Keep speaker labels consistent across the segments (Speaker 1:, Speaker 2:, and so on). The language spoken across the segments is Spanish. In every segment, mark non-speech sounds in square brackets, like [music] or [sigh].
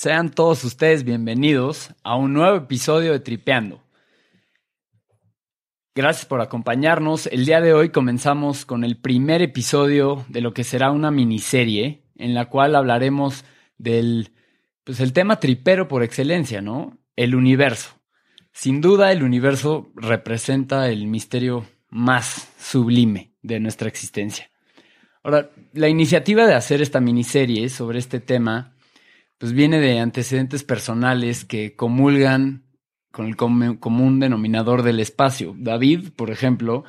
Speaker 1: Sean todos ustedes bienvenidos a un nuevo episodio de Tripeando. Gracias por acompañarnos. El día de hoy comenzamos con el primer episodio de lo que será una miniserie en la cual hablaremos del pues el tema tripero por excelencia, ¿no? El universo. Sin duda el universo representa el misterio más sublime de nuestra existencia. Ahora, la iniciativa de hacer esta miniserie sobre este tema pues viene de antecedentes personales que comulgan con el común denominador del espacio. David, por ejemplo,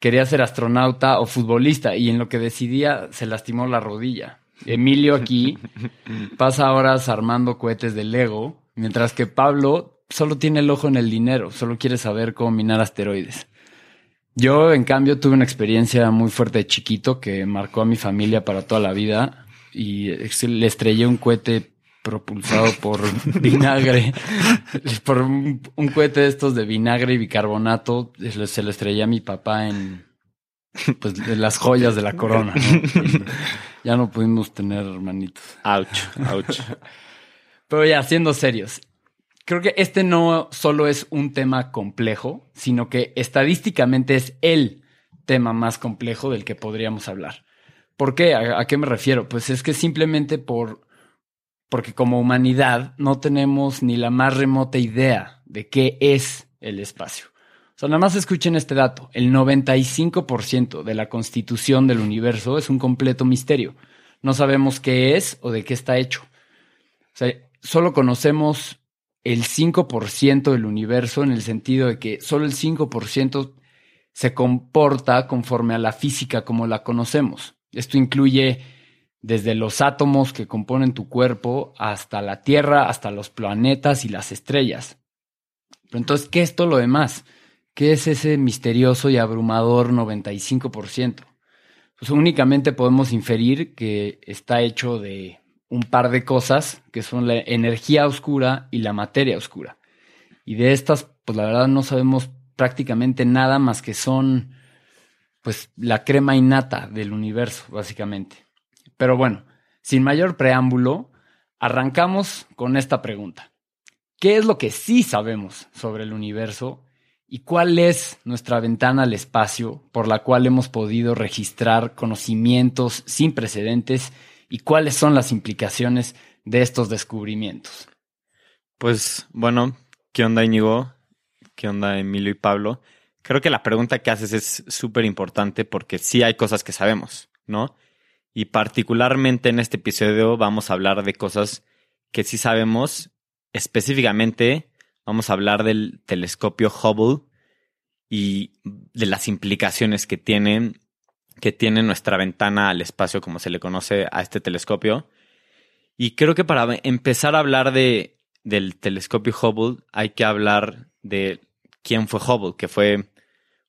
Speaker 1: quería ser astronauta o futbolista y en lo que decidía se lastimó la rodilla. Emilio aquí [laughs] pasa horas armando cohetes de Lego, mientras que Pablo solo tiene el ojo en el dinero, solo quiere saber cómo minar asteroides. Yo, en cambio, tuve una experiencia muy fuerte de chiquito que marcó a mi familia para toda la vida y le estrellé un cohete propulsado por [laughs] vinagre, por un, cohete de estos de vinagre y bicarbonato, se lo estrellé a mi papá en pues las joyas de la corona. [laughs] ya no pudimos tener hermanitos.
Speaker 2: Ouch, ouch.
Speaker 1: Pero ya, siendo serios, creo que este no solo es un tema complejo, sino que estadísticamente es el tema más complejo del que podríamos hablar. ¿Por qué? ¿A, qué me refiero? Pues es que simplemente por porque como humanidad no tenemos ni la más remota idea de qué es el espacio. O sea, nada más escuchen este dato. El 95% de la constitución del universo es un completo misterio. No sabemos qué es o de qué está hecho. O sea, solo conocemos el 5% del universo en el sentido de que solo el 5% se comporta conforme a la física como la conocemos. Esto incluye desde los átomos que componen tu cuerpo hasta la Tierra, hasta los planetas y las estrellas. Pero entonces, ¿qué es todo lo demás? ¿Qué es ese misterioso y abrumador 95%? Pues únicamente podemos inferir que está hecho de un par de cosas, que son la energía oscura y la materia oscura. Y de estas, pues la verdad no sabemos prácticamente nada más que son pues la crema innata del universo, básicamente. Pero bueno, sin mayor preámbulo, arrancamos con esta pregunta. ¿Qué es lo que sí sabemos sobre el universo y cuál es nuestra ventana al espacio por la cual hemos podido registrar conocimientos sin precedentes y cuáles son las implicaciones de estos descubrimientos?
Speaker 2: Pues bueno, ¿qué onda Íñigo? ¿Qué onda Emilio y Pablo? Creo que la pregunta que haces es súper importante porque sí hay cosas que sabemos, ¿no? Y particularmente en este episodio vamos a hablar de cosas que sí sabemos. Específicamente vamos a hablar del telescopio Hubble y de las implicaciones que tiene, que tiene nuestra ventana al espacio, como se le conoce a este telescopio. Y creo que para empezar a hablar de, del telescopio Hubble hay que hablar de quién fue Hubble, que fue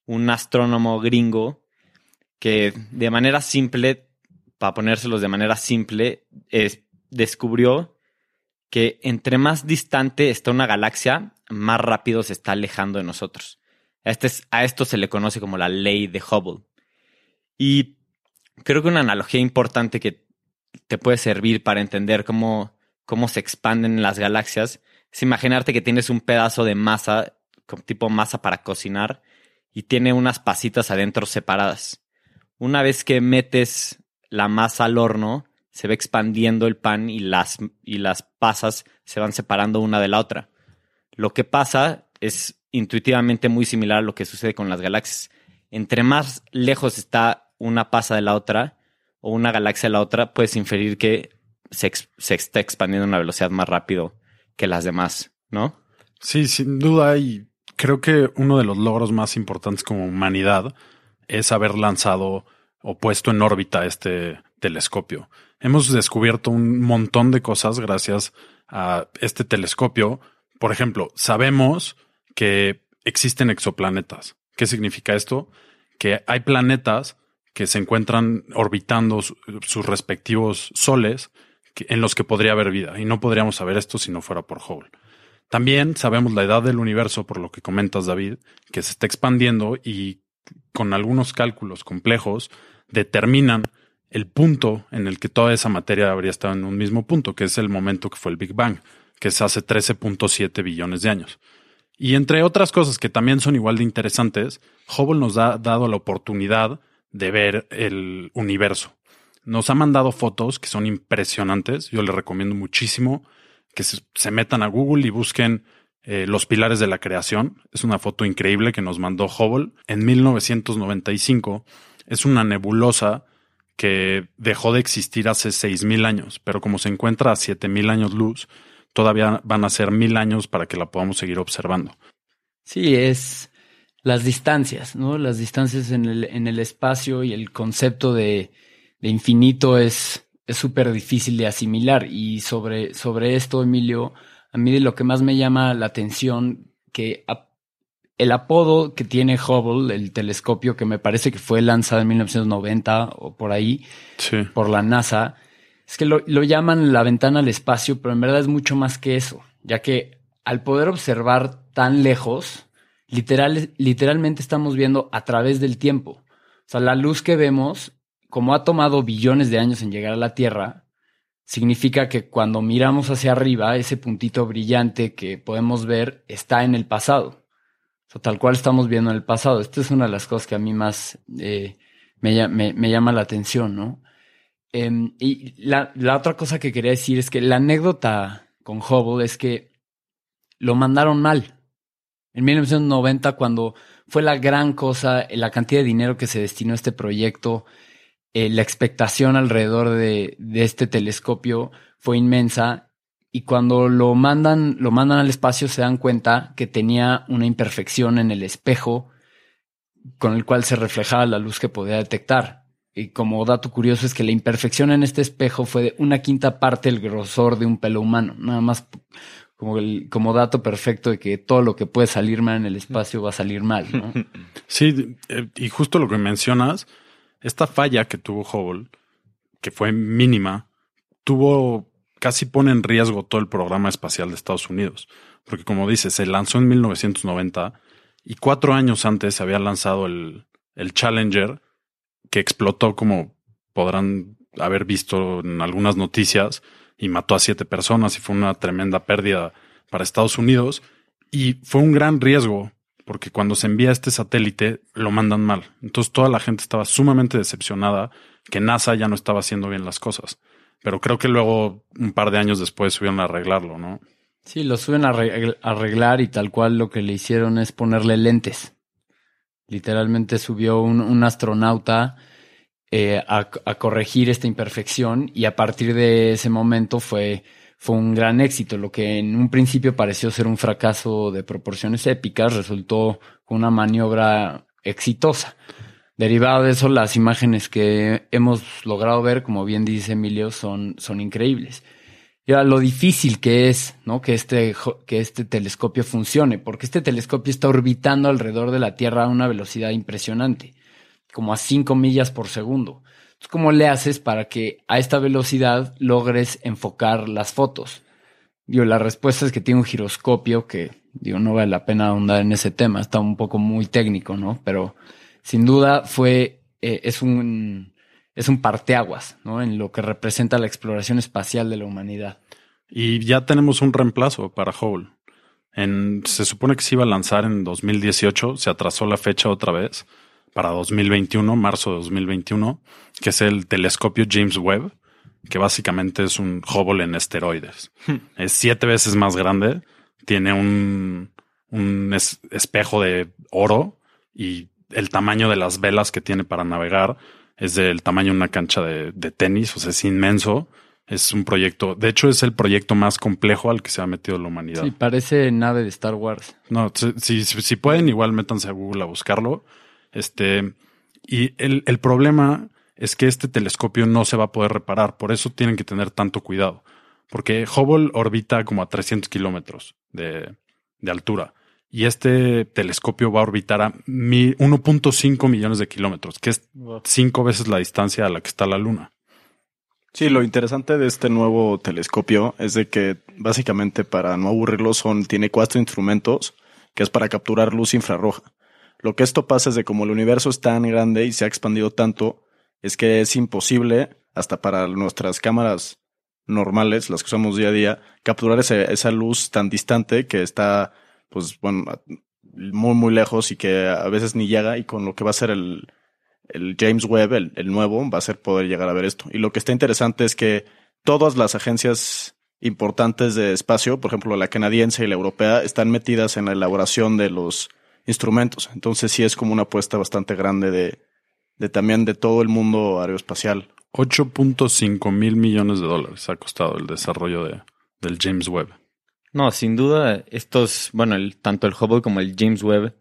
Speaker 2: un astrónomo gringo que de manera simple, para ponérselos de manera simple, descubrió que entre más distante está una galaxia, más rápido se está alejando de nosotros. A, este, a esto se le conoce como la ley de Hubble. Y creo que una analogía importante que te puede servir para entender cómo, cómo se expanden las galaxias es imaginarte que tienes un pedazo de masa tipo masa para cocinar y tiene unas pasitas adentro separadas. Una vez que metes la masa al horno, se va expandiendo el pan y las, y las pasas se van separando una de la otra. Lo que pasa es intuitivamente muy similar a lo que sucede con las galaxias. Entre más lejos está una pasa de la otra o una galaxia de la otra, puedes inferir que se, se está expandiendo a una velocidad más rápido que las demás, ¿no?
Speaker 3: Sí, sin duda. Y creo que uno de los logros más importantes como humanidad es haber lanzado o puesto en órbita este telescopio. Hemos descubierto un montón de cosas gracias a este telescopio. Por ejemplo, sabemos que existen exoplanetas. ¿Qué significa esto? Que hay planetas que se encuentran orbitando su- sus respectivos soles en los que podría haber vida. Y no podríamos saber esto si no fuera por Hubble. También sabemos la edad del universo, por lo que comentas, David, que se está expandiendo y con algunos cálculos complejos determinan el punto en el que toda esa materia habría estado en un mismo punto, que es el momento que fue el Big Bang, que es hace 13.7 billones de años. Y entre otras cosas que también son igual de interesantes, Hubble nos ha dado la oportunidad de ver el universo. Nos ha mandado fotos que son impresionantes. Yo les recomiendo muchísimo que se, metan a Google y busquen eh, los pilares de la creación. Es una foto increíble que nos mandó Hubble en 1995. Es una nebulosa que dejó de existir hace 6.000 años, pero como se encuentra a 7.000 años luz, todavía van a ser mil años para que la podamos seguir observando.
Speaker 1: Sí, es las distancias, ¿no? Las distancias en el, en el espacio y el concepto de, de infinito es es súper difícil de asimilar. Y sobre, sobre esto, Emilio, a mí de lo que más me llama la atención, que a- el apodo que tiene Hubble, el telescopio que me parece que fue lanzado en 1990 o por ahí,
Speaker 3: Sí.
Speaker 1: por la NASA, es que lo, lo llaman la ventana al espacio, pero en verdad es mucho más que eso, ya que al poder observar tan lejos, literal, literalmente estamos viendo a través del tiempo. O sea, la luz que vemos, como ha tomado billones de años en llegar a la Tierra, significa que cuando miramos hacia arriba, ese puntito brillante que podemos ver está en el pasado. O tal cual estamos viendo en el pasado. Esta es una de las cosas que a mí más eh, me, lla- me- me llama la atención, ¿no? Em, y la, la otra cosa que quería decir es que la anécdota con Hubble es que lo mandaron mal. En 1990, cuando fue la gran cosa, la cantidad de dinero que se destinó a este proyecto, eh, la expectación alrededor de, este telescopio fue inmensa. Y cuando lo mandan, lo mandan al espacio, se dan cuenta que tenía una imperfección en el espejo con el cual se reflejaba la luz que podía detectar. Y como dato curioso es que la imperfección en este espejo fue de una quinta parte el grosor de un pelo humano. Nada más como dato perfecto de que todo lo que puede salir mal en el espacio va a salir mal, ¿no? [laughs]
Speaker 3: Sí, eh, y justo lo que mencionas, esta falla que tuvo Hubble, que fue mínima, tuvo casi pone en riesgo todo el programa espacial de Estados Unidos. Porque como dices, se lanzó en 1990 y cuatro años antes se había lanzado el, el Challenger, que explotó como podrán haber visto en algunas noticias y mató a siete personas y fue una tremenda pérdida para Estados Unidos. Y fue un gran riesgo porque cuando se envía este satélite lo mandan mal. Entonces toda la gente estaba sumamente decepcionada que NASA ya no estaba haciendo bien las cosas. Pero creo que luego, un par de años después, subieron a arreglarlo, ¿no?
Speaker 1: Sí, lo suben a arregl- a arreglar y tal cual lo que le hicieron es ponerle lentes. Literalmente subió un, astronauta eh, a corregir esta imperfección y a partir de ese momento fue, fue un gran éxito. Lo que en un principio pareció ser un fracaso de proporciones épicas resultó una maniobra exitosa. Derivado de eso, las imágenes que hemos logrado ver, como bien dice Emilio, son, son increíbles. Y ahora, lo difícil que es, ¿no? Que este, que este telescopio funcione, porque este telescopio está orbitando alrededor de la Tierra a una velocidad impresionante, como a 5 millas por segundo. ¿Cómo le haces para que a esta velocidad logres enfocar las fotos? Digo, la respuesta es que tiene un giroscopio que, digo, no vale la pena ahondar en ese tema, está un poco muy técnico, ¿no? Pero sin duda fue, eh, es un, es un parteaguas, ¿no? En lo que representa la exploración espacial de la humanidad.
Speaker 3: Y ya tenemos un reemplazo para Hubble. En, se supone que se iba a lanzar en 2018, se atrasó la fecha otra vez para 2021, marzo de 2021, que es el telescopio James Webb, que básicamente es un Hubble en esteroides. es siete veces más grande, tiene un, un es- espejo de oro y el tamaño de las velas que tiene para navegar es del tamaño de una cancha de, de tenis, o sea, es inmenso. Es un proyecto, de hecho es el proyecto más complejo al que se ha metido la humanidad.
Speaker 1: Sí, parece nave de Star Wars.
Speaker 3: No, si, si, si- si pueden, igual métanse a Google a buscarlo. Este, y el, el problema es que este telescopio no se va a poder reparar, por eso tienen que tener tanto cuidado, porque Hubble orbita como a 300 kilómetros de, de altura y este telescopio va a orbitar a mi- 1.5 millones de kilómetros, que es cinco veces la distancia a la que está la Luna.
Speaker 4: Sí, lo interesante de este nuevo telescopio es de que básicamente para no aburrirlo son, tiene cuatro instrumentos que es para capturar luz infrarroja. Lo que esto pasa es de como el universo es tan grande y se ha expandido tanto, es que es imposible, hasta para nuestras cámaras normales, las que usamos día a día, capturar ese- esa luz tan distante que está, pues bueno, muy, muy lejos y que a veces ni llega y con lo que va a ser el, el James Webb, el, el nuevo, va a ser poder llegar a ver esto. Y lo que está interesante es que todas las agencias importantes de espacio, por ejemplo la canadiense y la europea, están metidas en la elaboración de los instrumentos. Entonces sí es como una apuesta bastante grande de, de también de todo el mundo aeroespacial.
Speaker 3: 8.5 mil millones de dólares ha costado el desarrollo de, del James Webb.
Speaker 2: No, sin duda, estos, bueno, el, tanto el Hubble como el James Webb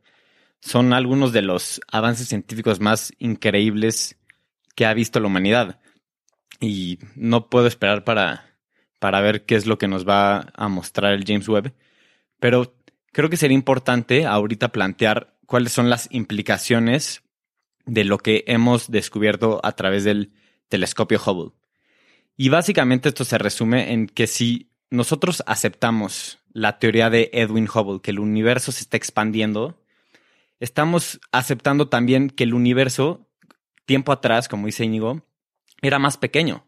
Speaker 2: son algunos de los avances científicos más increíbles que ha visto la humanidad. Y no puedo esperar para, para ver qué es lo que nos va a mostrar el James Webb. Pero creo que sería importante ahorita plantear cuáles son las implicaciones de lo que hemos descubierto a través del telescopio Hubble. Y básicamente esto se resume en que si nosotros aceptamos la teoría de Edwin Hubble, que el universo se está expandiendo, estamos aceptando también que el universo, tiempo atrás, como dice Íñigo, era más pequeño.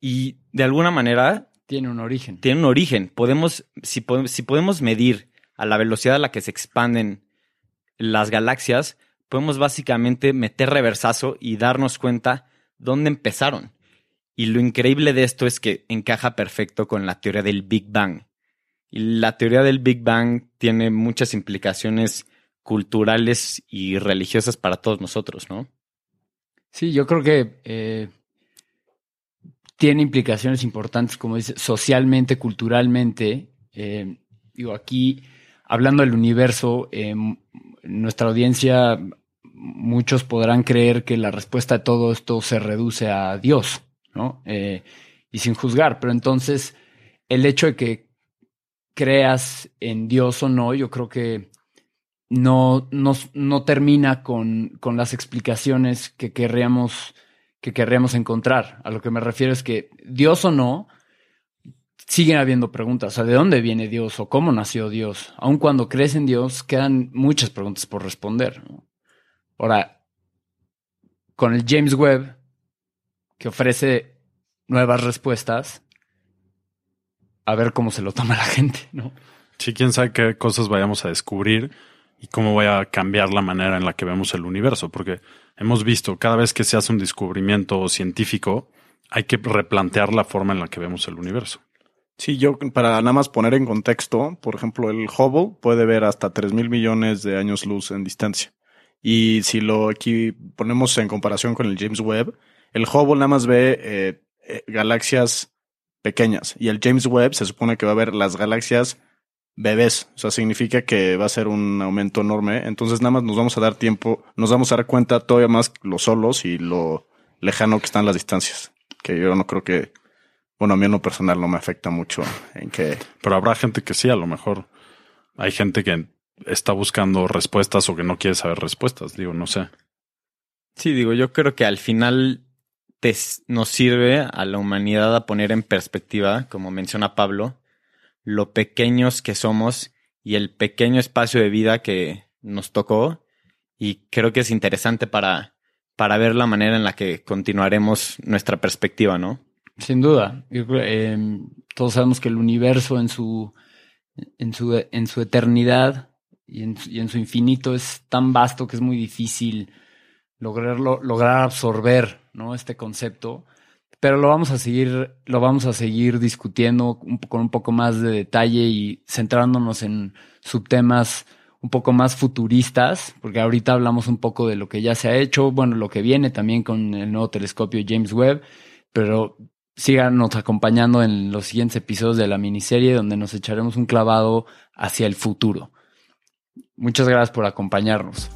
Speaker 2: Y de alguna manera
Speaker 1: Tiene un origen.
Speaker 2: tiene un origen. Podemos, si, si podemos medir a la velocidad a la que se expanden las galaxias, podemos básicamente meter reversazo y darnos cuenta dónde empezaron. Y lo increíble de esto es que encaja perfecto con la teoría del Big Bang. Y la teoría del Big Bang tiene muchas implicaciones culturales y religiosas para todos nosotros, ¿no?
Speaker 1: Sí, yo creo que eh, tiene implicaciones importantes, como dice, socialmente, culturalmente. Eh, aquí, hablando del universo, eh, nuestra audiencia, muchos podrán creer que la respuesta a todo esto se reduce a Dios, ¿no? Eh, y sin juzgar, pero entonces el hecho de que creas en Dios o no, yo creo que no, no, no termina con, con las explicaciones que querríamos, que querríamos encontrar. A lo que me refiero es que Dios o no, siguen habiendo preguntas. O sea, ¿de dónde viene Dios o cómo nació Dios? Aun cuando crees en Dios, quedan muchas preguntas por responder. Ahora, con el James Webb, que ofrece nuevas respuestas, a ver cómo se lo toma la gente, ¿no?
Speaker 3: Sí, quién sabe qué cosas vayamos a descubrir y cómo vaya a cambiar la manera en la que vemos el universo, porque hemos visto cada vez que se hace un descubrimiento científico, hay que replantear la forma en la que vemos el universo.
Speaker 4: Sí, yo para nada más poner en contexto, por ejemplo, el Hubble puede ver hasta 3 mil millones de años luz en distancia. Y si lo aquí ponemos en comparación con el James Webb, el Hubble nada más ve eh, eh, galaxias pequeñas y el James Webb se supone que va a ver las galaxias bebés. O sea, significa que va a ser un aumento enorme. Entonces nada más nos vamos a dar tiempo, nos vamos a dar cuenta todavía más lo solos y lo lejano que están las distancias. Que yo no creo que, bueno, a mí en lo personal no me afecta mucho en que
Speaker 3: Pero habrá gente que sí, a lo mejor hay gente que está buscando respuestas o que no quiere saber respuestas, digo, no sé.
Speaker 2: Sí, digo, yo creo que al final te nos sirve a la humanidad a poner en perspectiva, como menciona Pablo, lo pequeños que somos y el pequeño espacio de vida que nos tocó. Y creo que es interesante para, para ver la manera en la que continuaremos nuestra perspectiva, ¿no?
Speaker 1: Sin duda. Eh, todos sabemos que el universo en su, en su, en su eternidad y en, su- y en su infinito es tan vasto que es muy difícil lograrlo, lograr absorber ¿no? este concepto. Pero lo vamos a seguir, lo vamos a seguir discutiendo con un poco más de detalle y centrándonos en subtemas un poco más futuristas, porque ahorita hablamos un poco de lo que ya se ha hecho, bueno, lo que viene también con el nuevo telescopio James Webb, pero síganos acompañando en los siguientes episodios de la miniserie donde nos echaremos un clavado hacia el futuro. Muchas gracias por acompañarnos.